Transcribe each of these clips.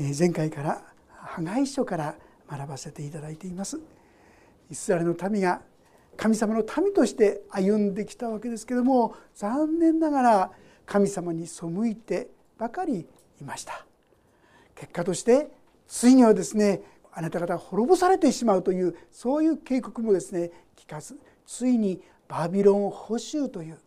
前回から破壊書から学ばせていただいています。イスラエルの民が神様の民として歩んできたわけですけども残念ながら神様に背いてばかりいました。結果としてついにはですねあなた方滅ぼされてしまうというそういう警告もですね聞かずついにバビロン捕囚という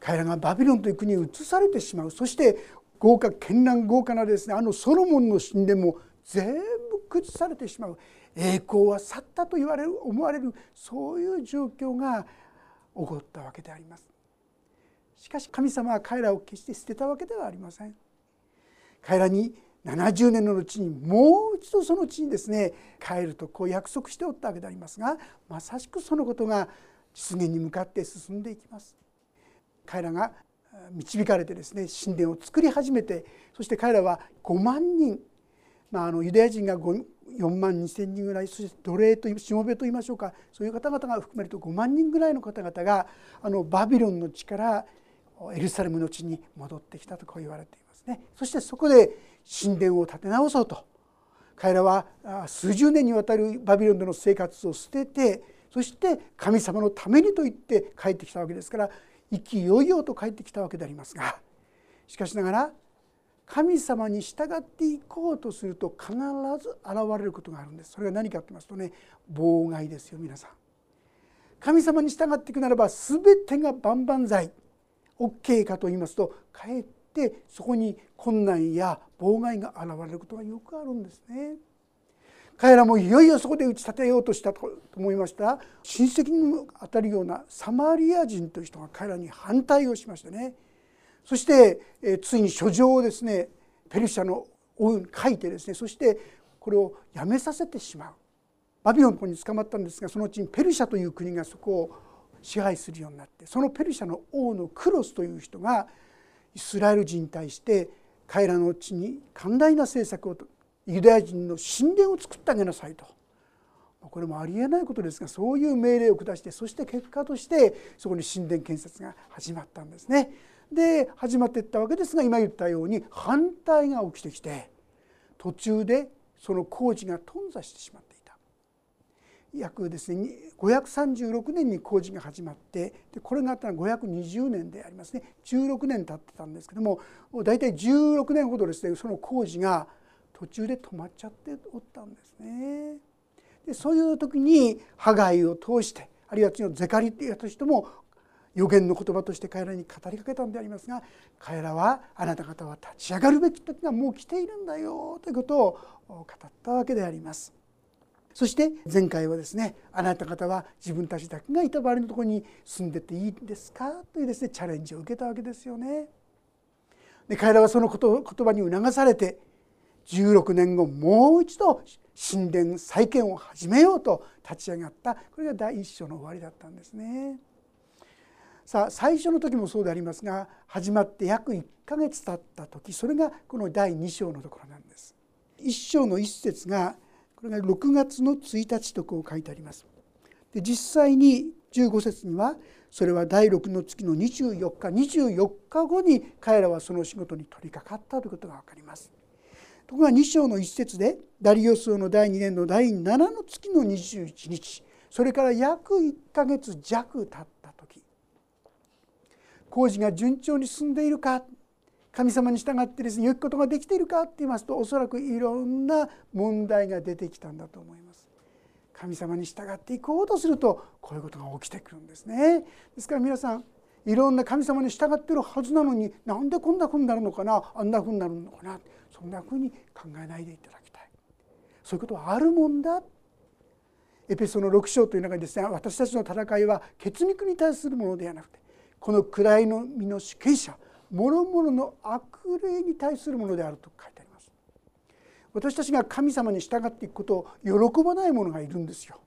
彼らがバビロンという国に移されてしまう。そして豪華絢爛豪華なですねあのソロモンの神殿も全部崩されてしまう栄光は去ったと言われる思われるそういう状況が起こったわけであります。しかし神様は彼らを決して捨てたわけではありません。彼らに70年の後にもう一度その地にですね帰るとこう約束しておったわけでありますがまさしくそのことが実現に向かって進んでいきます。彼らが導かれてですね神殿を作り始めてそして彼らは5万人、まあ、あのユダヤ人が4万2千人ぐらいそして奴隷としもべといいましょうか。そういう方々が含めると5万人ぐらいの方々があのバビロンの地からエルサレムの地に戻ってきたとこう言われていますね。そしてそこで神殿を建て直そうと。彼らは数十年にわたるバビロンでの生活を捨ててそして神様のためにと言って帰ってきたわけですから意気揚々と帰ってきたわけでありますがしかしながら神様に従っていこうとすると必ず現れることがあるんですそれが何かと言いますとね妨害ですよ皆さん神様に従っていくならば全てが万々歳 OK かと言いますとかえってそこに困難や妨害が現れることがよくあるんですね。彼らもいよいよそこで打ち立てようとしたと思いました。親戚にも当たるようなサマリア人という人が彼らに反対をしましてね。そして、えついに書状をですねペルシャの王に書いてですねそしてこれをやめさせてしまう。バビロンの方に捕まったんですがそのうちにペルシャという国がそこを支配するようになってそのペルシャの王のクロスという人がイスラエル人に対して彼らの地に寛大な政策をユダヤ人の神殿を作ってあげなさいと。これもありえないことですがそういう命令を下してそして結果としてそこに神殿建設が始まったんですね。で始まっていったわけですが今言ったように反対が起きてきて途中でその工事が頓挫してしまっていた。約ですね536年に工事が始まってでこれがあったのは520年でありますね。16年経ってたんですけども大体16年ほどですねその工事が途中で止まっちゃっておったんですね。でそういう時にハガイを通してあるいは次のゼカリっていう人も予言の言葉として彼らに語りかけたんでありますが彼らはあなた方は立ち上がるべき時がもう来ているんだよということを語ったわけであります。そして前回はですねあなた方は自分たちだけがいた場合のところに住んでていいんですかというですねチャレンジを受けたわけですよね。で彼らはその言葉に促されて16年後もう一度神殿再建を始めようと立ち上がったこれが第一章の終わりだったんですね。さあ最初の時もそうでありますが始まって約1ヶ月経った時それがこの第2章のところなんです。1章の一節がこれが6月の1日とこう書いてあります。で実際に15節にはそれは第6の月の24日24日後に彼らはその仕事に取り掛かったということが分かります。ところが2章の一節でダリオス王の第2年の第7の月の21日それから約1ヶ月弱経った時工事が順調に進んでいるか神様に従ってですね良きことができているかって言いますとおそらくいろんな問題が出てきたんだと思います。神様に従っていこうとするとこういうことが起きてくるんですね。ですから皆さんいろんな神様に従ってるはずなのになんでこんなふうになるのかなあんなふうになるのかなそんなふうに考えないでいただきたい。そういうことはあるもんだ。エペソの6章という中にですね私たちの戦いは血肉に対するものではなくてこの位の身の主権者諸々の悪霊に対するものであると書いてあります。私たちが神様に従っていくことを喜ばない者がいるんですよ。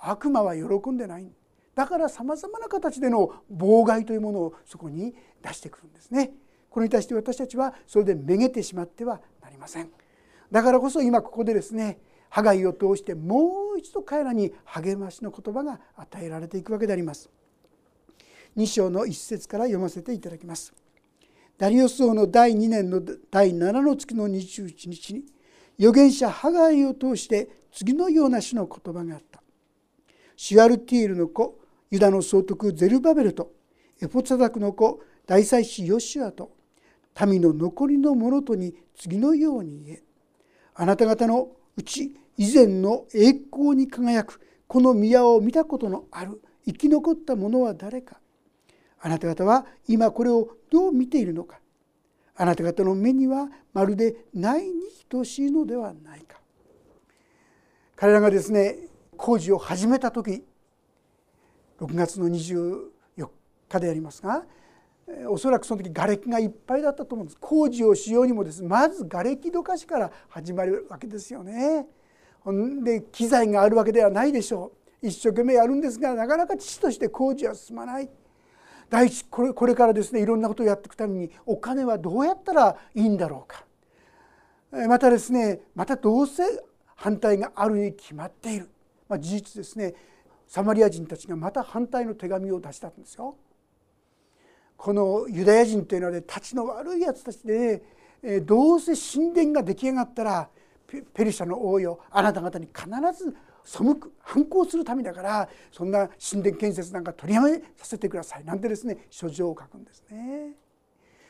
悪魔は喜んでない。だからさまざまな形での妨害というものをそこに出してくるんですね。これに対して私たちはそれでめげてしまってはなりません。だからこそ今ここでですねハガイを通してもう一度彼らに励ましの言葉が与えられていくわけであります。2章の一節から読ませていただきます。ダリオス王の第2年の第7の月の21日に預言者ハガイを通して次のような種の言葉があった。シュアルティールの子ユダの総督ゼルバベルとエポツァダクの子大祭司ヨシュアと民の残りの者とに次のように言え。あなた方のうち以前の栄光に輝くこの宮を見たことのある生き残った者は誰か。あなた方は今これをどう見ているのか。あなた方の目にはまるでないに等しいのではないか。彼らがですね工事を始めた時6月の24日でありますがおそらくその時瓦礫がいっぱいだったと思うんです。工事をしようにもです。まず瓦礫どかしから始まるわけですよね。で機材があるわけではないでしょう。一生懸命やるんですがなかなか父として工事は進まない。第一これこれからですねいろんなことをやっていくためにお金はどうやったらいいんだろうか。またですねまたどうせ反対があるに決まっている、まあ、事実ですね。サマリア人たちがまた反対の手紙を出したんですよ。このユダヤ人というのはねたちの悪いやつたちで、ね、どうせ神殿が出来上がったらペルシャの王よあなた方に必ず背く反抗するためだからそんな神殿建設なんか取りやめさせてくださいなんてですね書状を書くんですね。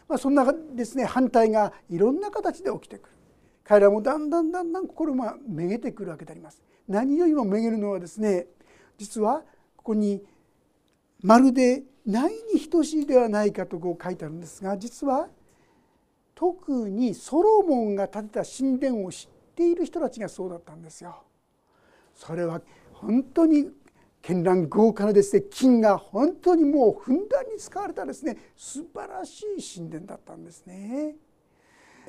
まあ、そんなですね反対がいろんな形で起きてくる彼らもだんだんだんだん心がめげてくるわけであります。何よりもめげるのはですね実はここにまるでないに等しいではないかとこう書いてあるんですが実は特にソロモンが建てた神殿を知っている人たちがそうだったんですよ。それは本当に絢爛豪華なですね金が本当にもうふんだんに使われたですね素晴らしい神殿だったんですね。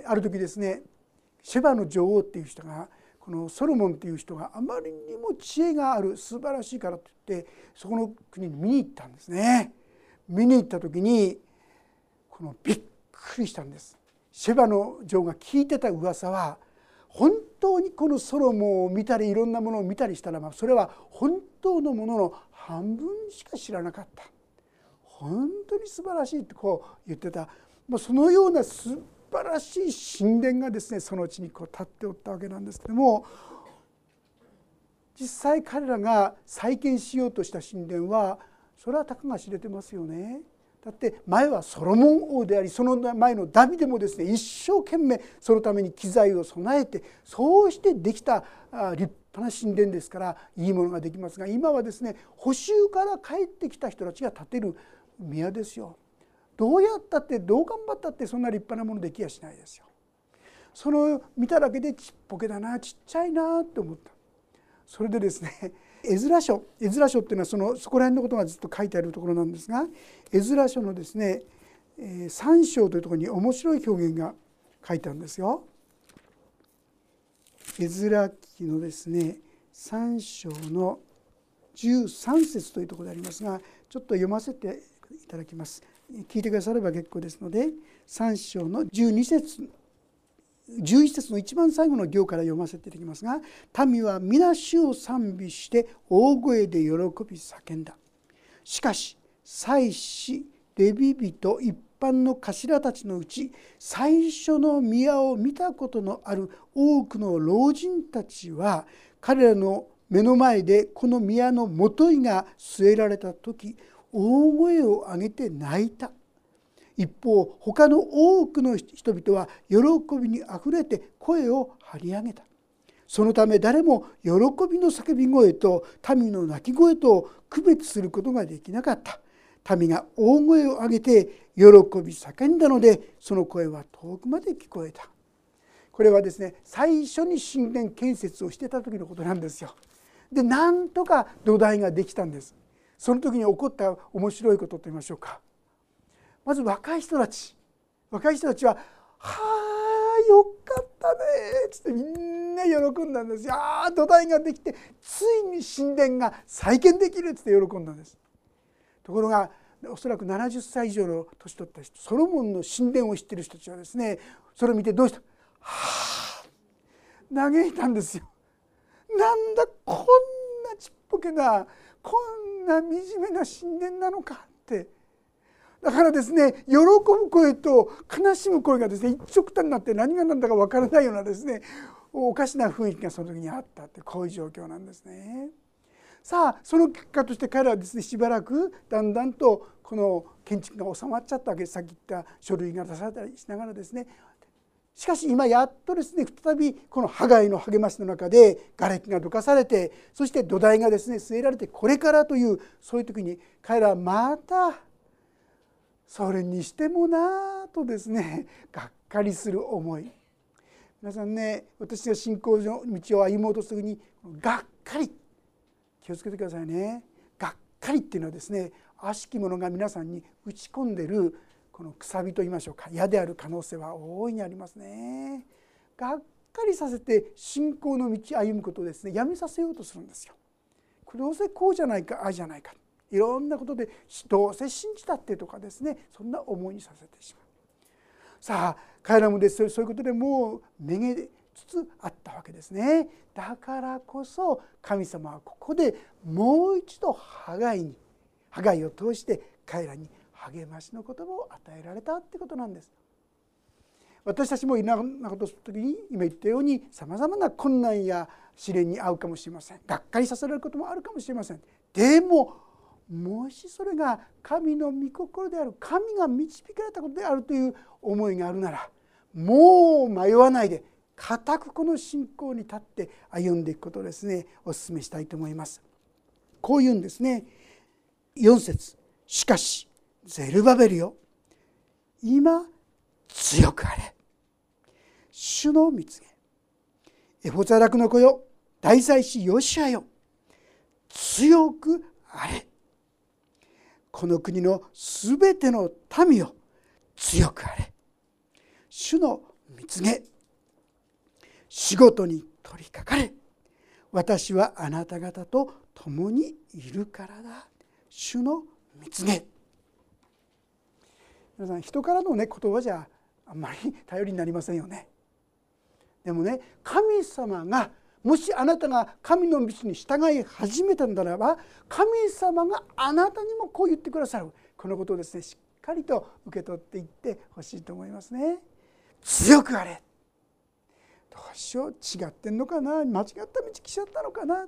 ある時ですねシェバの女王っていう人がこのソロモンっていう人があまりにも知恵がある素晴らしいからといってそこの国に見に行ったんですね。見に行った時にこのびっくりしたんです。シェバの女王が聞いてた噂は本当にこのソロモンを見たりいろんなものを見たりしたらばそれは本当のものの半分しか知らなかった本当に素晴らしいってこう言ってたそのような素晴らしい神殿がですねその地にこう立っておったわけなんですけども実際彼らが再建しようとした神殿はそれはたかが知れてますよね。だって前はソロモン王でありその前のダビデもですね一生懸命そのために機材を備えてそうしてできた立派な神殿ですからいいものができますが今はですね補修から帰ってきた人たちが建てる宮ですよ。どうやったってどう頑張ったってそんな立派なものできやしないですよ。その見ただけでちっぽけだなちっちゃいなって思った。それでですね絵面書絵面書っていうのはそのそこら辺のことがずっと書いてあるところなんですが絵面書のですね3章というところに面白い表現が書いてあるんですよ。絵面記のですね3章の13節というところでありますがちょっと読ませていただきます。聞いてくだされば結構ですので3章の12節11節の一番最後の行から読ませていただきますが民は皆主を賛美して大声で喜び叫んだしかし祭司レビ人一般の頭たちのうち最初の宮を見たことのある多くの老人たちは彼らの目の前でこの宮のもといが据えられた時大声を上げて泣いた。一方他の多くの人々は喜びにあふれて声を張り上げた。そのため誰も喜びの叫び声と民の泣き声と区別することができなかった。民が大声を上げて喜び叫んだのでその声は遠くまで聞こえた。これはですね最初に神殿建設をしてた時のことなんですよ。でなんとか土台ができたんです。その時に起こった面白いことと言いましょうかまず若い人たち若い人たちは「はあよかったね」っつってみんな喜んだんですよ。ああ土台ができてついに神殿が再建できるっつって喜んだんです。ところがおそらく70歳以上の年取った人ソロモンの神殿を知ってる人たちはですねそれを見てどうしたはあ嘆いたんですよ。なんだこんなちっぽけなこんな惨めな神殿なのかってだからですね喜ぶ声と悲しむ声がですね一緒くたになって何が何だかわからないようなですねおかしな雰囲気がその時にあったってこういう状況なんですね。さあその結果として彼はですねしばらくだんだんとこの建築が収まっちゃったわけですさっき言った書類が出されたりしながらですねしかし今やっとですね再びこのハガイの励ましの中で瓦礫がどかされてそして土台がですね据えられてこれからというそういう時に彼らはまたそれにしてもなとですねがっかりする思い。皆さんね私が信仰の道を歩もうとするにがっかり。気をつけてくださいね。がっかりっていうのはですね悪しき者が皆さんに打ち込んでるこのくさびと言いましょうか矢である可能性は大いにありますね。がっかりさせて信仰の道歩むことをですねやめさせようとするんですよ。どうせこうじゃないかああじゃないかいろんなことでどうせ信じたってとかですねそんな思いにさせてしまう。さあ彼らもですそういうことでもうめげつつあったわけですね。だからこそ神様はここでもう一度ハガイにハガイを通して彼らに励ましの言葉を与えられたってことなんです。私たちもいろんなことをする時に今言ったようにさまざまな困難や試練に遭うかもしれません。がっかりさせられることもあるかもしれません。でももしそれが神の御心である神が導かれたことであるという思いがあるならもう迷わないで固くこの信仰に立って歩んでいくことをですね。お勧めしたいと思います。こういうんですね。4節。しかしゼルバベルよ。今強くあれ。主の蜜げエフォザラクの子よ。大祭司ヨシアよ。強くあれ。この国のすべての民よ。強くあれ。主の蜜げ仕事に取りかかれ。私はあなた方と共にいるからだ。主の蜜げ皆さん人からのね言葉じゃあんまり頼りになりませんよね。でもね神様がもしあなたが神の道に従い始めたならば神様があなたにもこう言ってくださる。このことをですねしっかりと受け取っていってほしいと思いますね。強くあれ。どうしよう。違ってんのかな。間違った道来ちゃったのかな。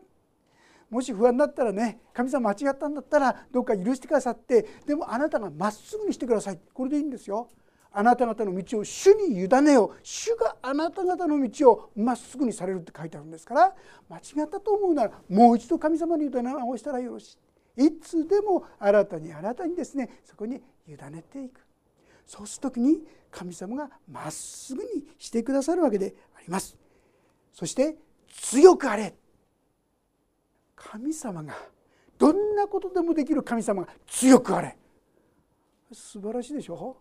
もし不安だったらね神様間違ったんだったらどうか許してくださってでもあなたがまっすぐにしてください。これでいいんですよ。あなた方の道を主に委ねよ主があなた方の道をまっすぐにされるって書いてあるんですから間違ったと思うならもう一度神様に委ね直したらよろしい。いつでも新たに新たにですねそこに委ねていく。そうする時に神様がまっすぐにしてくださるわけであります。そして強くあれ。神様がどんなことでもできる神様が強くあれ。素晴らしいでしょ？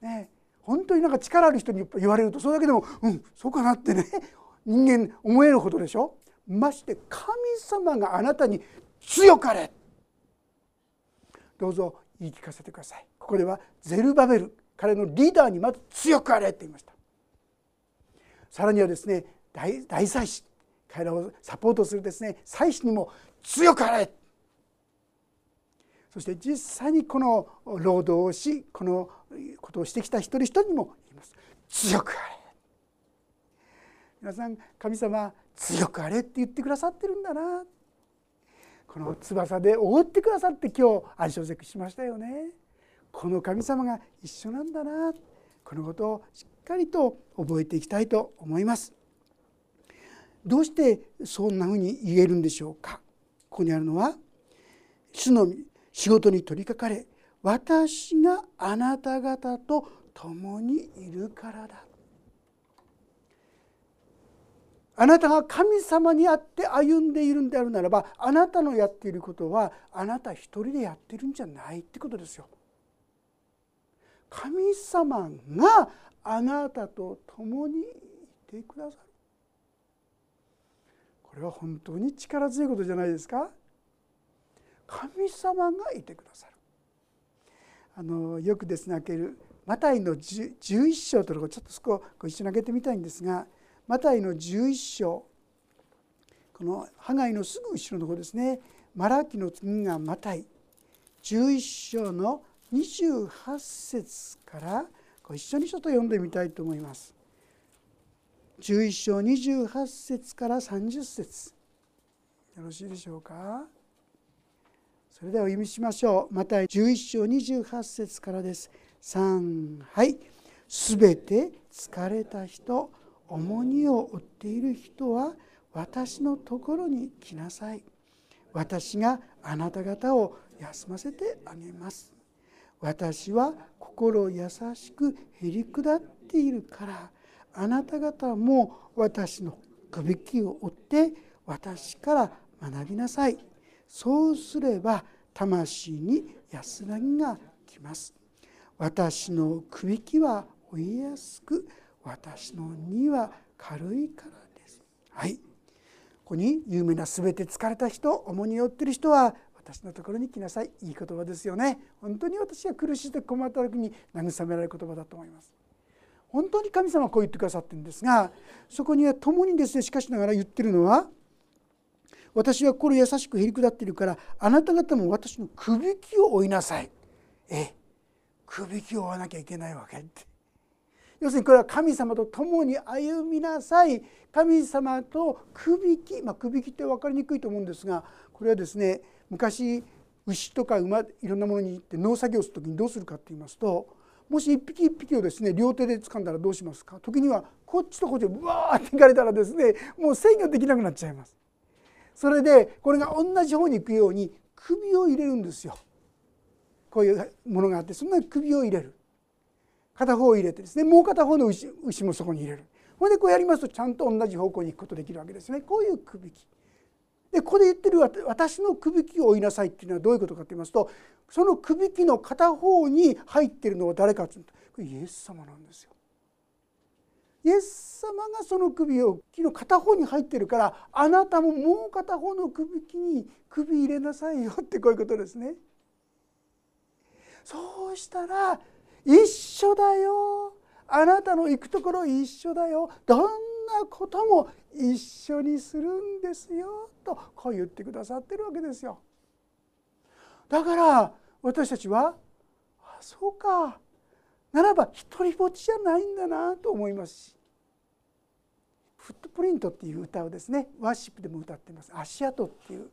ね本当になんか力ある人に言われるとそれだけでもうんそうかなってね人間思えるほどでしょ？まして神様があなたに強かれ。どうぞ言い聞かせてください。ここではゼルバベル彼のリーダーにまず強くあれって言いました。さらにはですね大大祭司。彼らをサポートするですね祭司にも強くあれ。そして実際にこの労働をしこのことをしてきた一人一人にも言います。強くあれ。皆さん神様強くあれって言ってくださってるんだな。この翼で覆ってくださって今日暗唱節しましたよね。この神様が一緒なんだな。このことをしっかりと覚えていきたいと思います。どうしてそんなふうに言えるんでしょうか？ここにあるのは主の仕事に取りかかれ私があなた方と共にいるからだあなたが神様にあって歩んでいるんであるならばあなたのやっていることはあなた一人でやってるんじゃないってことですよ。神様があなたと共にいてくださる。これは本当に力強いことじゃないですか？神様がいてくださる。あのよくですね開けるマタイの11章というのをちょっとそこを一緒に開けてみたいんですがマタイの11章このハガイのすぐ後ろの方ですね。マラキの次がマタイ。11章の28節からご一緒にちょっと読んでみたいと思います。11章28節から30節。よろしいでしょうか？それではお読みしましょう。また11章28節からです。3はい。すべて疲れた人重荷を負っている人は私のところに来なさい。私があなた方を休ませてあげます。私は心優しくへり下っているから。あなた方も私のくびきを追って私から学びなさい。そうすれば魂に安らぎがきます。私のくびきは追いやすく私の荷は軽いからです。はい。ここに有名な全て疲れた人重荷を負ってる人は私のところに来なさい。いい言葉ですよね。本当に私が苦しい時困った時に慰められる言葉だと思います。本当に神様はこう言ってくださってるんですがそこには共にですねしかしながら言ってるのは私は心優しくへり下っているからあなた方も私のくびきを追いなさい。えくびきを追わなきゃいけないわけって。要するにこれは神様と共に歩みなさい。神様とくびきまあくびきって分かりにくいと思うんですがこれはですね昔牛とか馬いろんなものに行って農作業する時にどうするかって言いますともし一匹一匹をですね両手で掴んだらどうしますか？時にはこっちとこっちでブワーっていかれたらですねもう制御できなくなっちゃいます。それでこれが同じ方に行くように首を入れるんですよ。こういうものがあってそんなに首を入れる片方を入れてですねもう片方の牛牛もそこに入れるほんでこうやりますとちゃんと同じ方向に行くことできるわけですねこういうくびき。でここで言ってる私のくびきを追いなさいっていうのはどういうことかと言いますとそのくびきの片方に入ってるのは誰かというとこれイエス様なんですよ。イエス様がその首を木の片方に入ってるからあなたももう片方の首木に首入れなさいよってこういうことですね。そうしたら一緒だよあなたの行くところ一緒だよどんなことも一緒にするんですよとこう言ってくださってるわけですよ。だから私たちはあそうか。ならば一人ぼっちじゃないんだなと思いますし。フットプリントっていう歌をですねワーシップでも歌ってます。足跡っていう。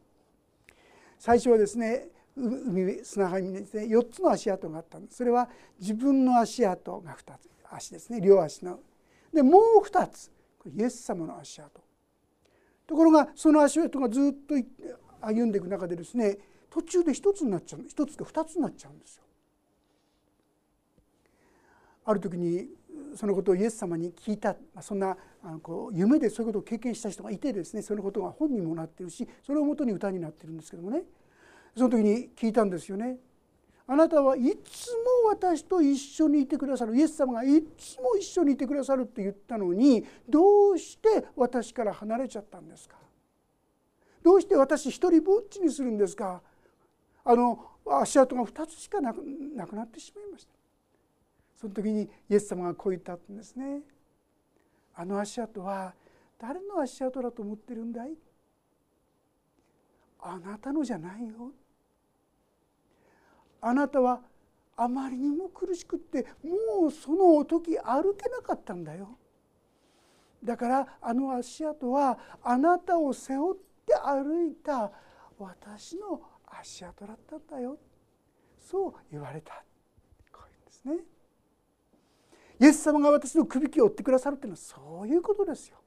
最初はですね海砂浜にですね4つの足跡があったんです。それは自分の足跡が2つ。足ですね。両足の。でもう2つ。イエス様の足跡。ところがその足跡がずっと歩んでいく中でですね途中で1つになっちゃう1つか2つになっちゃうんですよ。ある時にそのことをイエス様に聞いた。そんなあのこう夢でそういうことを経験した人がいてですねそのことが本にもなってるしそれをもとに歌になってるんですけどもね。その時に聞いたんですよね。あなたはいつも私と一緒にいてくださる。イエス様がいつも一緒にいてくださるって言ったのにどうして私から離れちゃったんですか？どうして私一人ぼっちにするんですか？あの足跡が2つしかなくなくなってしまいました。その時にイエス様がこう言ったんですね。あの足跡は誰の足跡だと思ってるんだい？あなたのじゃないよ。あなたはあまりにも苦しくってもうその時歩けなかったんだよ。だからあの足跡はあなたを背負って歩いた私の足跡だったんだよそう言われたこういうんですねイエス様が私の首輝を追ってくださるというのはそういうことですよ。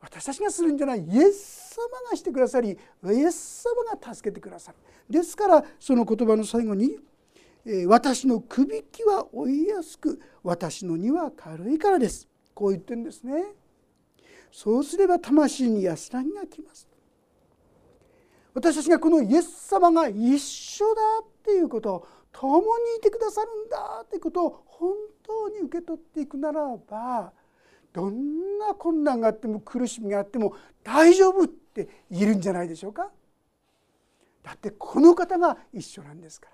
私たちがするんじゃないイエス様がしてくださりイエス様が助けてくださるですからその言葉の最後に「私の首輝は追いやすく私の荷は軽いからです」こう言ってるんですね。そうすれば魂に安らぎがきます。私たちがこのイエス様が一緒だっていうこと共にいてくださるんだということを本当に受け取っていくならばどんな困難があっても苦しみがあっても大丈夫って言えるんじゃないでしょうか。だってこの方が一緒なんですから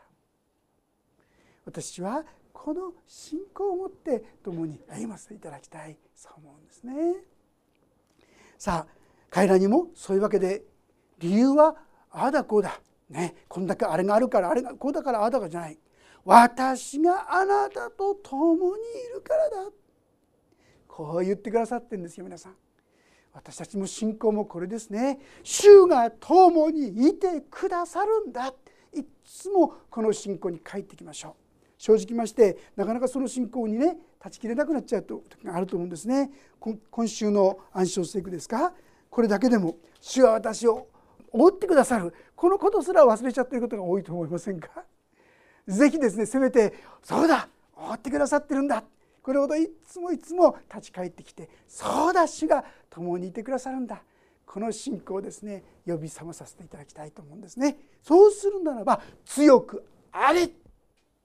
私はこの信仰を持って共に歩ませていただきたいそう思うんですね。さあ彼らにもそういうわけで理由はああだこうだ。ね。こんだけあれがあるからあれがこうだからああだかじゃない。私があなたと共にいるからだ。こう言ってくださってるんですよ皆さん。私たちも信仰もこれですね。主が共にいてくださるんだ。いつもこの信仰に帰ってきましょう。正直ましてなかなかその信仰にね断ち切れなくなっちゃう時があると思うんですね。今週の暗唱聖句ですか？これだけでも主は私を覆ってくださる。このことすら忘れちゃってることが多いと思いませんか？是非ですねせめてそうだ覆ってくださってるんだ。これほどいつもいつも立ち返ってきてそうだ主が共にいてくださるんだ。この信仰をですね呼び覚まさせていただきたいと思うんですね。そうするならば強くあれ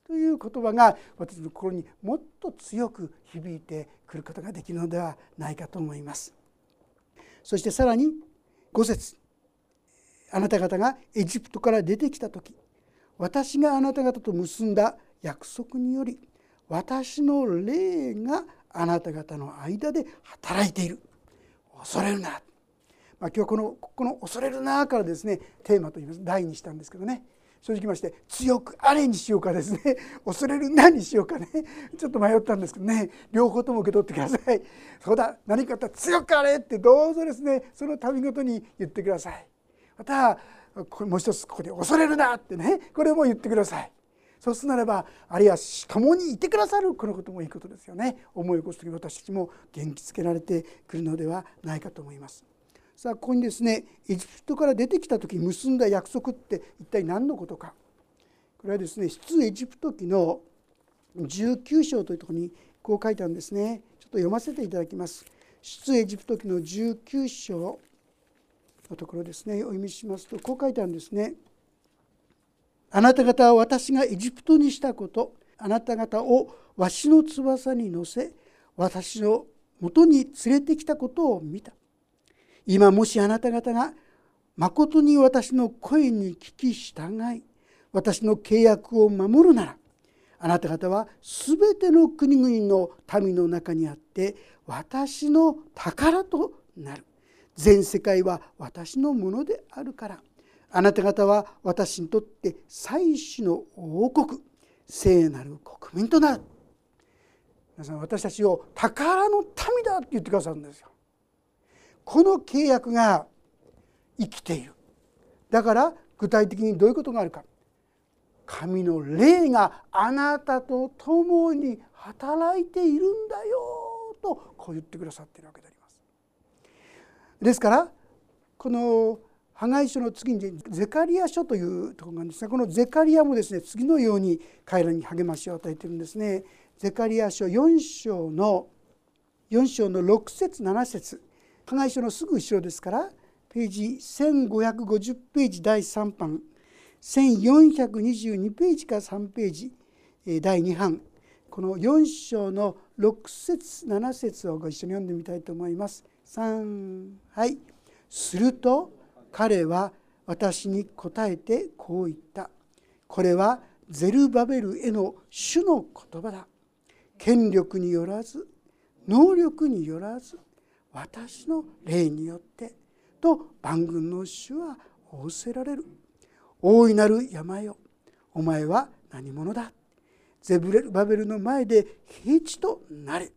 という言葉が私の心にもっと強く響いてくることができるのではないかと思います。そしてさらに5節。あなた方がエジプトから出てきた時私があなた方と結んだ約束により私の霊があなた方の間で働いている。恐れるな、まあ、今日はこのこの「恐れるな」からですねテーマといいます。題にしたんですけどね。正直まして強くあれにしようかですね。恐れるなにしようかね。ちょっと迷ったんですけどね。両方とも受け取ってください。そうだ。何かあったら強くあれってどうぞですね。その度ごとに言ってください。またもう一つここで恐れるなってねこれも言ってください。そうするならばあるいは共にいてくださるこのこともいいことですよね。思い起こす時私たちも元気づけられてくるのではないかと思います。さあここにですねエジプトから出てきた時結んだ約束って一体何のことか。これはですね出エジプト記の19章というところにこう書いてあるんですね。ちょっと読ませていただきます。出エジプト記の19章のところですねお読みしますとこう書いてあるんですね。あなた方は私がエジプトにしたことあなた方をわしの翼に乗せ私のもとに連れてきたことを見た。今もしあなた方がまことに私の声に聞き従い私の契約を守るならあなた方は全ての国々の民の中にあって私の宝となる。全世界は私のものであるから。あなた方は私にとって祭祀の王国聖なる国民となる。皆さん私たちを宝の民だって言ってくださるんですよ。この契約が生きている。だから具体的にどういうことがあるか。神の霊があなたと共に働いているんだよとこう言ってくださっているわけであります。ですからこのハガイ書の次にゼカリア書というところがあるんですがこのゼカリアもですね次のように彼らに励ましを与えているんですね。ゼカリア書4章の4章の6節7節ハガイ書のすぐ後ろですからページ1550ページ第3版1422ページから3ページ第2版この4章の6節7節をご一緒に読んでみたいと思います。3はい。すると彼は私に答えてこう言った。これはゼルバベルへの主の言葉だ。権力によらず能力によらず私の霊によってと万軍の主は仰せられる。大いなる山よお前は何者だ。ゼブレルバベルの前で平地となれ。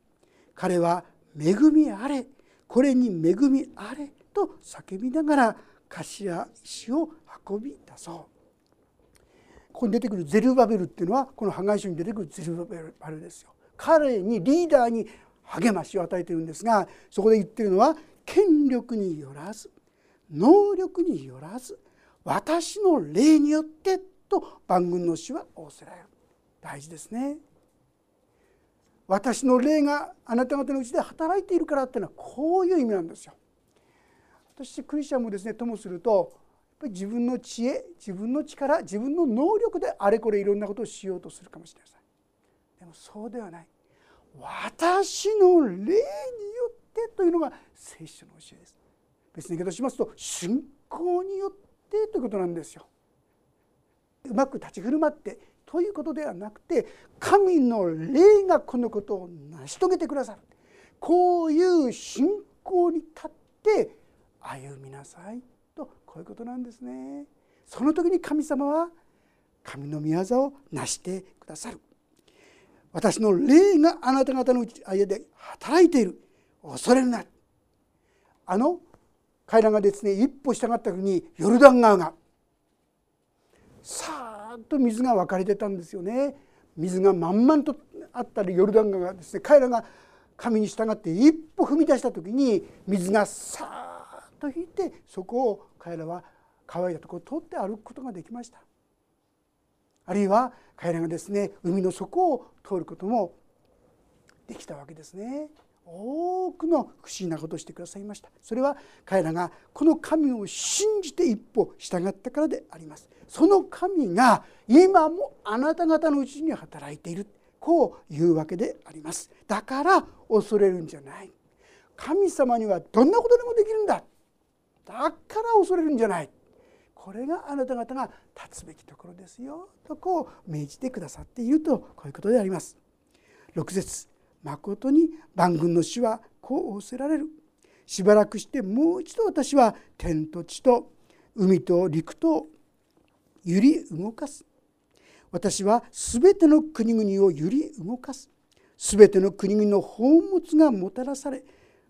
彼は恵みあれ。これに恵みあれと叫びながら頭石を運び出そう。ここに出てくるゼルバベルっていうのはこの破壊書に出てくるゼルバベルですよ。彼にリーダーに励ましを与えているんですがそこで言ってるのは権力によらず能力によらず私の霊によってと万軍の主は仰せられる。大事ですね。私の霊があなた方のうちで働いているからっていうのはこういう意味なんですよ。私クリスチャンもですねともするとやっぱり自分の知恵自分の力自分の能力であれこれいろんなことをしようとするかもしれません。でもそうではない。私の霊によってというのが聖書の教えです。別に言い方しますと信仰によってということなんですよ。うまく立ち振る舞ってということではなくて神の霊がこのことを成し遂げてくださる。こういう信仰に立って歩みなさいとこういうことなんですね。その時に神様は神の御業を成してくださる。私の霊があなた方の間で働いている。恐れるな。あの彼らがですね一歩従った時にヨルダン川がさあーっと水が分かれてたんですよね。水が満々とあったりヨルダン川がですね。彼らが神に従って一歩踏み出した時に水がさーっと引いてそこを彼らは乾いたところを通って歩くことができました。あるいは彼らがですね海の底を通ることもできたわけですね。多くの不思議なことをしてくださいました。それは彼らがこの神を信じて一歩従ったからであります。その神が今もあなた方のうちに働いている。こういうわけであります。だから恐れるんじゃない。神様にはどんなことでもできるんだ。だから恐れるんじゃない。これがあなた方が立つべきところですよ。とこう命じてくださっているとこういうことであります。6節。誠に万軍の死はこう仰せられる。しばらくしてもう一度私は天と地と海と陸と揺り動かす。私はすべての国々を揺り動かす。すべての国々の宝物がもたらされ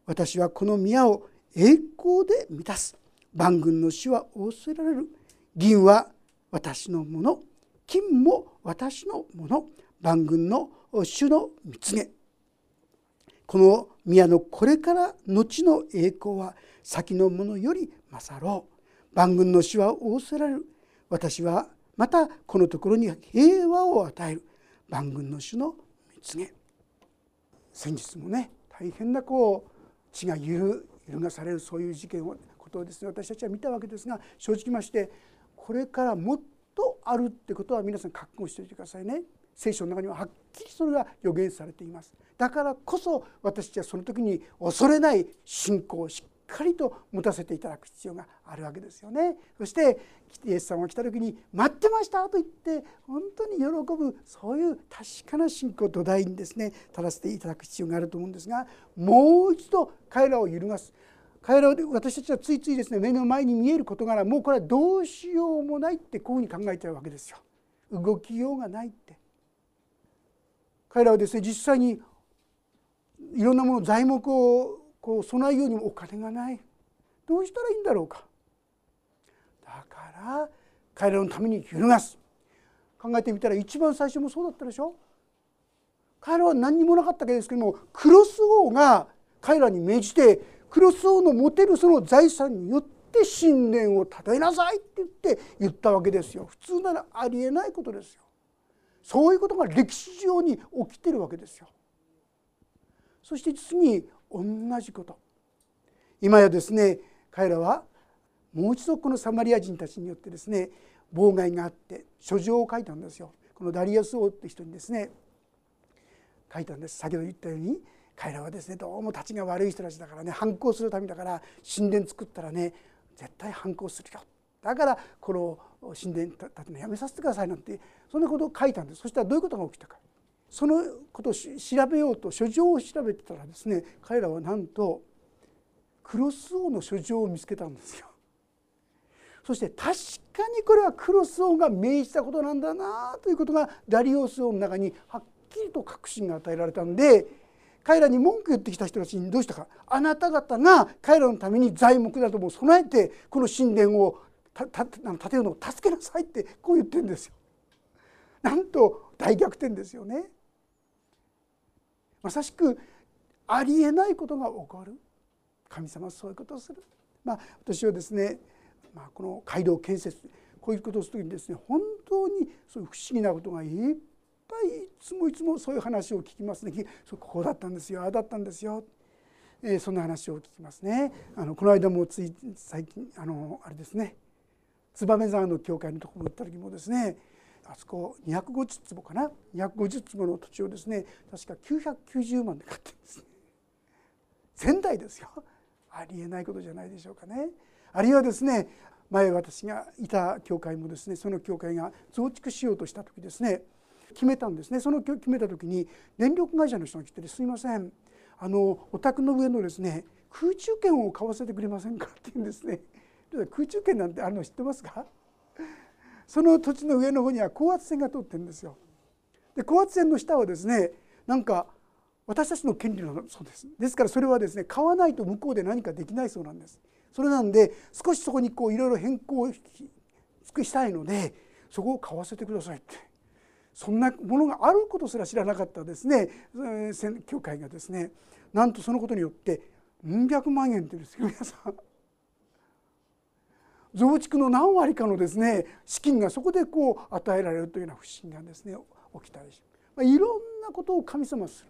私はこの宮を栄光で満たす。万軍の死は仰せられる。銀は私のもの金も私のもの。万軍の主の蜜げ。この宮のこれから後の栄光は先のものより勝ろう。万軍の死は仰せられる。私はまたこのところに平和を与える。万軍の主の蜜げ先日もね大変なこう血が揺るがされるそういう事件をことをですね私たちは見たわけですが正直ましてこれからもっとあるってことは皆さん覚悟しておいてくださいね。聖書の中にははっきりそれが予言されています。だからこそ私たちはその時に恐れない信仰をしっかりと持たせていただく必要があるわけですよね。そしてイエス様が来た時に「待ってました」と言って本当に喜ぶそういう確かな信仰土台にですね立たせていただく必要があると思うんですがもう一度彼らを揺るがす。彼らは私たちはついついですね目の前に見える事柄もうこれはどうしようもないってこういうふうに考えちゃうわけですよ。動きようがないって。彼らはですね実際にいろんなもの材木をこう備えようにもお金がない。どうしたらいいんだろうか。だから彼らのために揺るがす。考えてみたら一番最初もそうだったでしょ。彼らは何にもなかったわけですけどもクロス王が彼らに命じてクロス王の持てるその財産によって神殿を建てなさいって言って言ったわけですよ。普通ならありえないことですよ。そういうことが歴史上に起きてるわけですよ。そして実に同じこと。今やですね彼らはもう一度このサマリア人たちによってですね妨害があって書状を書いたんですよ。このダリアス王って人にですね書いたんです。先ほど言ったように彼らはですねどうも立ちが悪い人たちだからね反抗するためだから神殿作ったらね絶対反抗するよ。だからこの神殿建てのやめさせてくださいなんてそんなことを書いたんです。そしたらどういうことが起きたか。そのことを調べようと書状を調べてたらですね彼らはなんとクロス王の書状を見つけたんですよ。そして確かにこれはクロス王が命じたことなんだなということがダリオス王の中にはっきりと確信が与えられたんで彼らに文句言ってきた人たちにどうしたか。あなた方が彼らのために材木なども備えてこの神殿を建てるのを助けなさいってこう言ってるんですよ。なんと大逆転ですよね。まさしくありえないことが起こる神様はそういうことをする。まあ、私はですね、まあ、この街道建設こういうことをする時にですね本当にそういう不思議なことがいっぱいいつもいつもそういう話を聞きますねそうここだったんですよああだったんですよ、えー、そんな話を聞きますねあのこの間もつい最近あのあれですね燕沢の教会のところに行った時もですねあそこ250坪かな？250坪の土地をですね確か990万で買ってるんですね。仙台ですよ。ありえないことじゃないでしょうかね。あるいはですね前私がいた教会もですねその教会が増築しようとした時ですね決めたんですね。その決めた時に電力会社の人が来て「すいません。あのお宅の上のですね空中券を買わせてくれませんか?」って言うんですね。空中券なんてあるの知ってますか？その土地の上の方には高圧線が通ってるんですよ。で高圧線の下はですねなんか私たちの権利のそうです。ですからそれはですね買わないと向こうで何かできないそうなんです。それなんで少しそこにこういろいろ変更したいのでそこを買わせてくださいって。そんなものがあることすら知らなかったですね教会がですね。なんとそのことによってうん百万円ってですよ皆さん。増築の何割かのですね資金がそこでこう与えられるというような不信がですね起きたりしまあ、いろんなことを神様する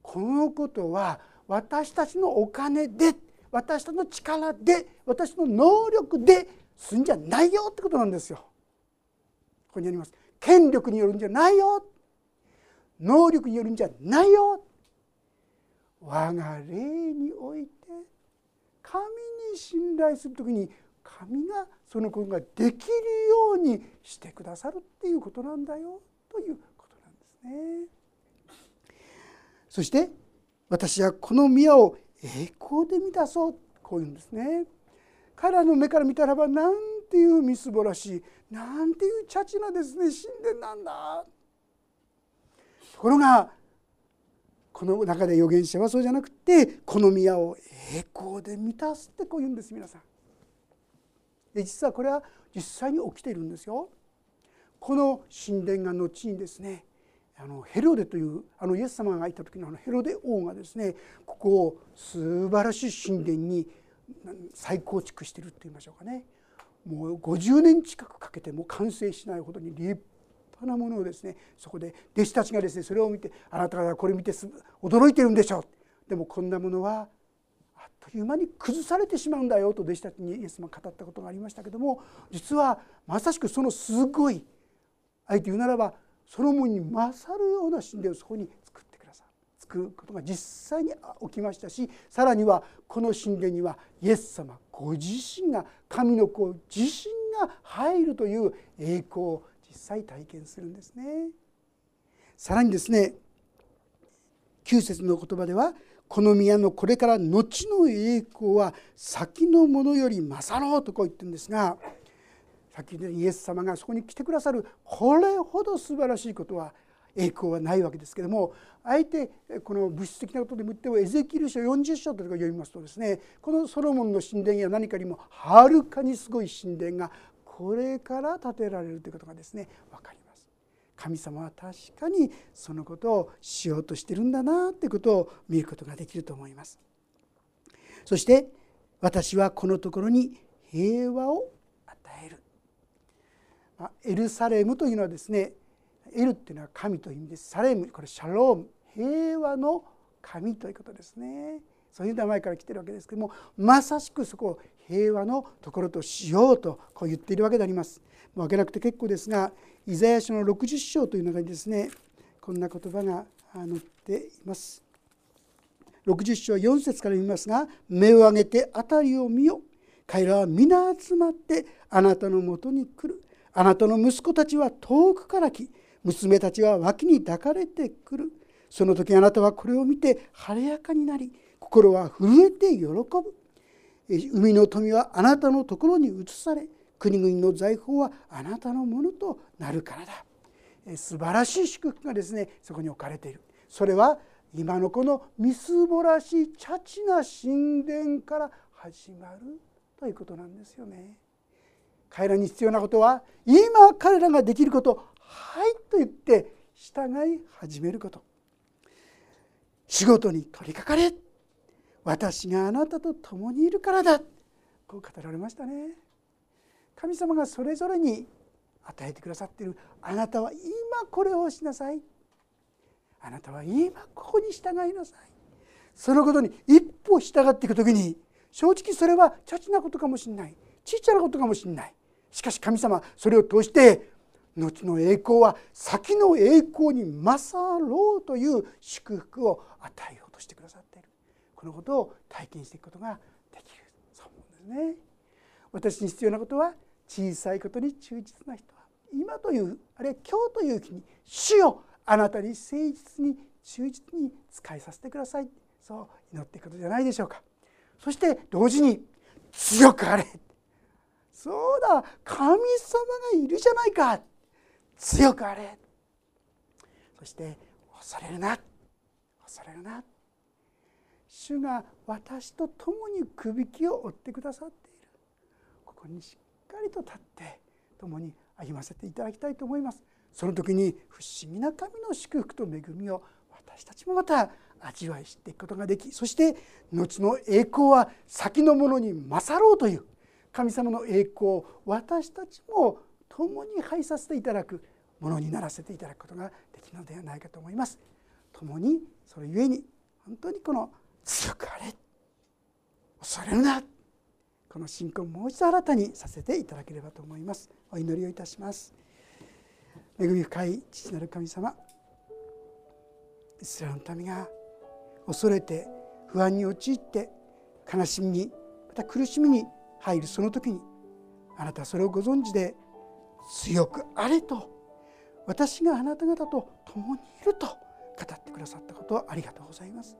このことは私たちのお金で私たちの力で私の能力ですんじゃないよってことなんですよ。ここにあります。権力によるんじゃないよ能力によるんじゃないよ我が霊において神に信頼する時に神がそのことができるようにしてくださるっていうことなんだよということなんですね。そして私はこの宮を栄光で満たそうこういうんですね。彼らの目から見たらばなんていうみすぼらしいなんていうチャチなですね神殿なんだ。ところがこの中で預言者はそうじゃなくてこの宮を栄光で満たすってこう言うんです皆さん。で実はこれは実際に起きているんですよ。この神殿が後にですねあのヘロデというあのイエス様がいた時のあのヘロデ王がですねここを素晴らしい神殿に再構築しているって言いましょうかねもう50年近くかけても完成しないほどに立派なものをですねそこで弟子たちがですねそれを見てあなた方はこれ見て驚いてるんでしょうでもこんなものはという間に崩されてしまうんだよと弟子たちにイエス様語ったことがありましたけども実はまさしくそのすごいあえて言うならばソロモンに勝るような神殿をそこに作ってくださる作ることが実際に起きましたしさらにはこの神殿にはイエス様ご自身が神の子自身が入るという栄光を実際体験するんですね。さらにですね9節の言葉ではこの宮のこれから後の栄光は先のものより勝ろうとこう言ってるんですがさっきイエス様がそこに来てくださるこれほど素晴らしいことは栄光はないわけですけどもあえてこの物質的なことでもってもエゼキル書40章とか読みますとですねこのソロモンの神殿や何かにもはるかにすごい神殿がこれから建てられるということがですね分かります。神様は確かにそのことをしようとしてるんだなってことを見ることができると思います。そして私はこのところに平和を与える。エルサレムというのはですねエルっていうのは神という意味ですサレムこれシャローム平和の神ということですね。そういう名前から来てるわけですけどもまさしくそこを平和のところとしようとこう言っているわけであります。もう開けなくて結構ですがイザヤ書の60章という中にですねこんな言葉が載っています。60章4節から見ますが「目を上げて辺りを見よ」「彼らは皆集まってあなたのもとに来る」「あなたの息子たちは遠くから来娘たちは脇に抱かれてくる」「その時あなたはこれを見て晴れやかになり心は震えて喜ぶ」「海の富はあなたのところに移され」国々の財宝はあなたのものとなるからだ。素晴らしい祝福がですねそこに置かれている。それは今のこのみすぼらしいチャチな神殿から始まるということなんですよね。彼らに必要なことは今彼らができること「はい」と言って従い始めること。仕事に取り掛かれ。私があなたと共にいるからだ。こう語られましたね。神様がそれぞれに与えてくださっている。あなたは今これをしなさい。あなたは今ここに従いなさい。そのことに一歩従っていく時に正直それはチャチなことかもしれない。ちっちゃなことかもしれない。しかし神様それを通して後の栄光は先の栄光に勝ろうという祝福を与えようとしてくださっている。このことを体験していくことができる。そう思うんですね。私に必要なことは小さいことに忠実な人は今というあるいは今日という日に主よあなたに誠実に忠実に使いさせてください。そう祈っていくことじゃないでしょうか。そして同時に強くあれそうだ神様がいるじゃないか。強くあれ。そして恐れるな。恐れるな。主が私と共にくびきを追ってくださってここにしっかりと立って共に歩ませていただきたいと思いますその時に不思議な神の祝福と恵みを私たちもまた味わい知っていくことができそして後の栄光は先のものに勝ろうという神様の栄光を私たちも共に拝させていただくものにならせていただくことができるのではないかと思います。共にそれゆえに本当にこの強くあれ恐れるなこの信仰をもう一度新たにさせていただければと思います。お祈りをいたします。恵み深い父なる神様イスラエルの民が恐れて不安に陥って悲しみにまた苦しみに入るその時にあなたはそれをご存知で強くあれと私があなた方と共にいると語ってくださったことをありがとうございます。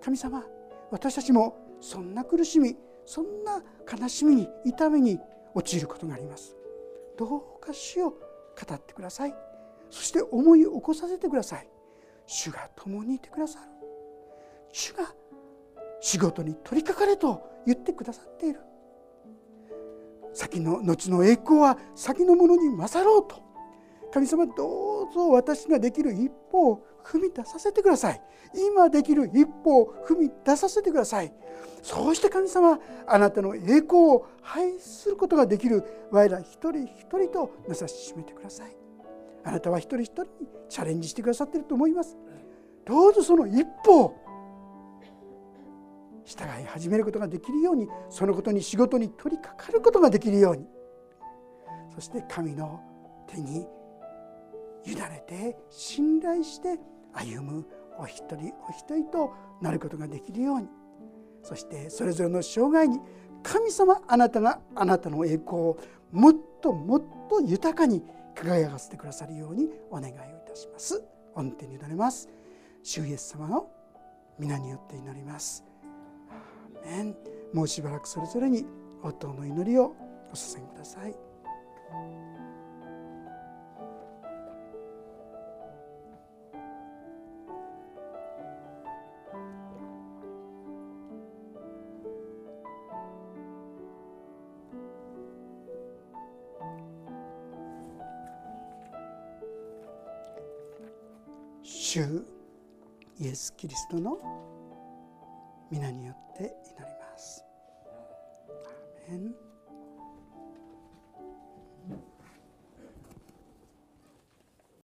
神様私たちもそんな苦しみそんな悲しみに痛みに陥ることがあります。どうか主を語ってください。そして思い起こさせてください。主が共にいてくださる。主が仕事に取りかかれと言ってくださっている。先の後の栄光は先のものに勝ろうと神様どうぞ私ができる一歩を踏み出させてください。今できる一歩を踏み出させてください。そうして神様あなたの栄光を拝することができる我ら一人一人となさししめてください。あなたは一人一人にチャレンジしてくださっていると思います。どうぞその一歩を従い始めることができるようにそのことに仕事に取り掛かることができるように。そして神の手に委ねて信頼して歩むお一人お一人となることができるようにそしてそれぞれの生涯に神様あなたがあなたの栄光をもっともっと豊かに輝かせてくださるようにお願いをいたします。御手に委ねます。主イエス様の皆によって祈ります。メンもうしばらくそれぞれに応答の祈りをお捧げください。ス・キリストの皆によって祈ります。